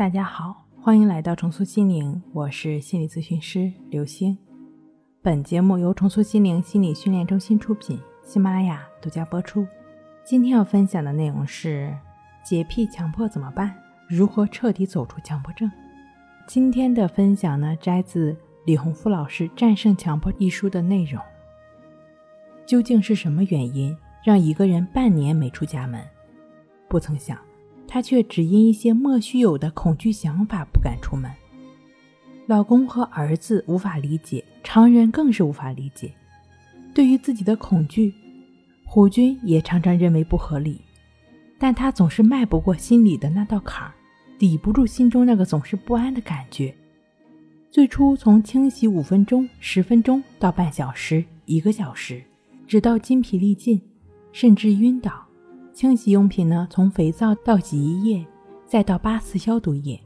大家好，欢迎来到重塑心灵，我是心理咨询师刘星。本节目由重塑心灵心理训练中心出品，喜马拉雅独家播出。今天要分享的内容是：洁癖强迫怎么办？如何彻底走出强迫症？今天的分享呢，摘自李洪福老师《战胜强迫》一书的内容。究竟是什么原因让一个人半年没出家门？不曾想。她却只因一些莫须有的恐惧想法不敢出门。老公和儿子无法理解，常人更是无法理解。对于自己的恐惧，胡军也常常认为不合理，但他总是迈不过心里的那道坎儿，抵不住心中那个总是不安的感觉。最初从清洗五分钟、十分钟到半小时、一个小时，直到筋疲力尽，甚至晕倒。清洗用品呢，从肥皂到洗衣液，再到八四消毒液，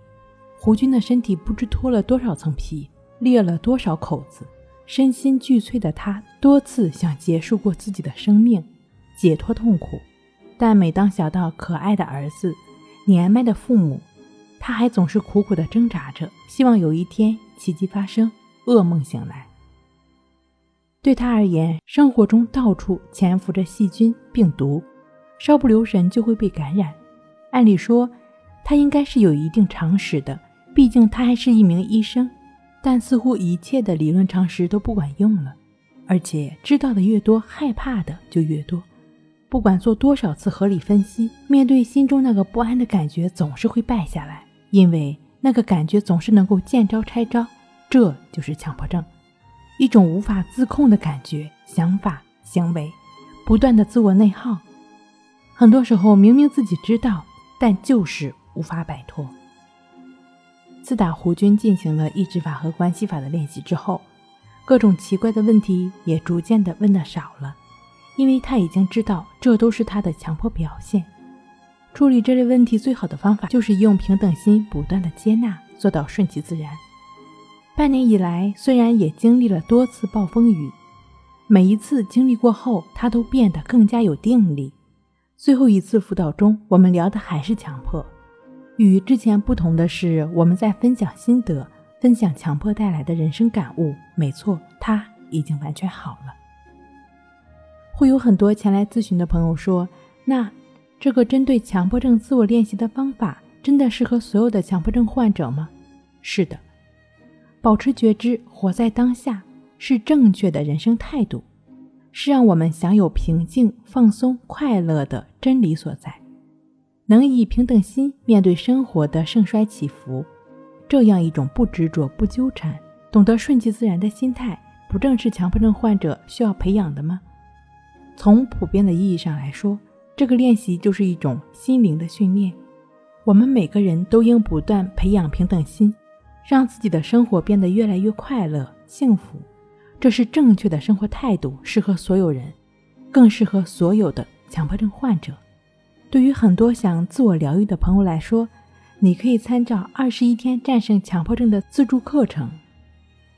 胡军的身体不知脱了多少层皮，裂了多少口子，身心俱碎的他多次想结束过自己的生命，解脱痛苦。但每当想到可爱的儿子、年迈的父母，他还总是苦苦地挣扎着，希望有一天奇迹发生，噩梦醒来。对他而言，生活中到处潜伏着细菌、病毒。稍不留神就会被感染。按理说，他应该是有一定常识的，毕竟他还是一名医生。但似乎一切的理论常识都不管用了，而且知道的越多，害怕的就越多。不管做多少次合理分析，面对心中那个不安的感觉，总是会败下来，因为那个感觉总是能够见招拆招。这就是强迫症，一种无法自控的感觉、想法、行为，不断的自我内耗。很多时候，明明自己知道，但就是无法摆脱。自打胡军进行了意志法和关系法的练习之后，各种奇怪的问题也逐渐的问的少了，因为他已经知道这都是他的强迫表现。处理这类问题最好的方法就是用平等心不断的接纳，做到顺其自然。半年以来，虽然也经历了多次暴风雨，每一次经历过后，他都变得更加有定力。最后一次辅导中，我们聊的还是强迫。与之前不同的是，我们在分享心得，分享强迫带来的人生感悟。没错，他已经完全好了。会有很多前来咨询的朋友说：“那这个针对强迫症自我练习的方法，真的适合所有的强迫症患者吗？”是的，保持觉知，活在当下，是正确的人生态度。是让我们享有平静、放松、快乐的真理所在，能以平等心面对生活的盛衰起伏，这样一种不执着、不纠缠、懂得顺其自然的心态，不正是强迫症患者需要培养的吗？从普遍的意义上来说，这个练习就是一种心灵的训练。我们每个人都应不断培养平等心，让自己的生活变得越来越快乐、幸福。这是正确的生活态度，适合所有人，更适合所有的强迫症患者。对于很多想自我疗愈的朋友来说，你可以参照《二十一天战胜强迫症》的自助课程，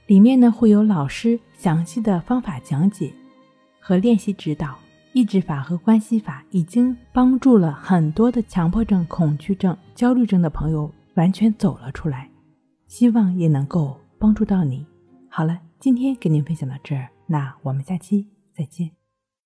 里面呢会有老师详细的方法讲解和练习指导。抑制法和关系法已经帮助了很多的强迫症、恐惧症、焦虑症的朋友完全走了出来，希望也能够帮助到你。好了。今天给您分享到这儿，那我们下期再见。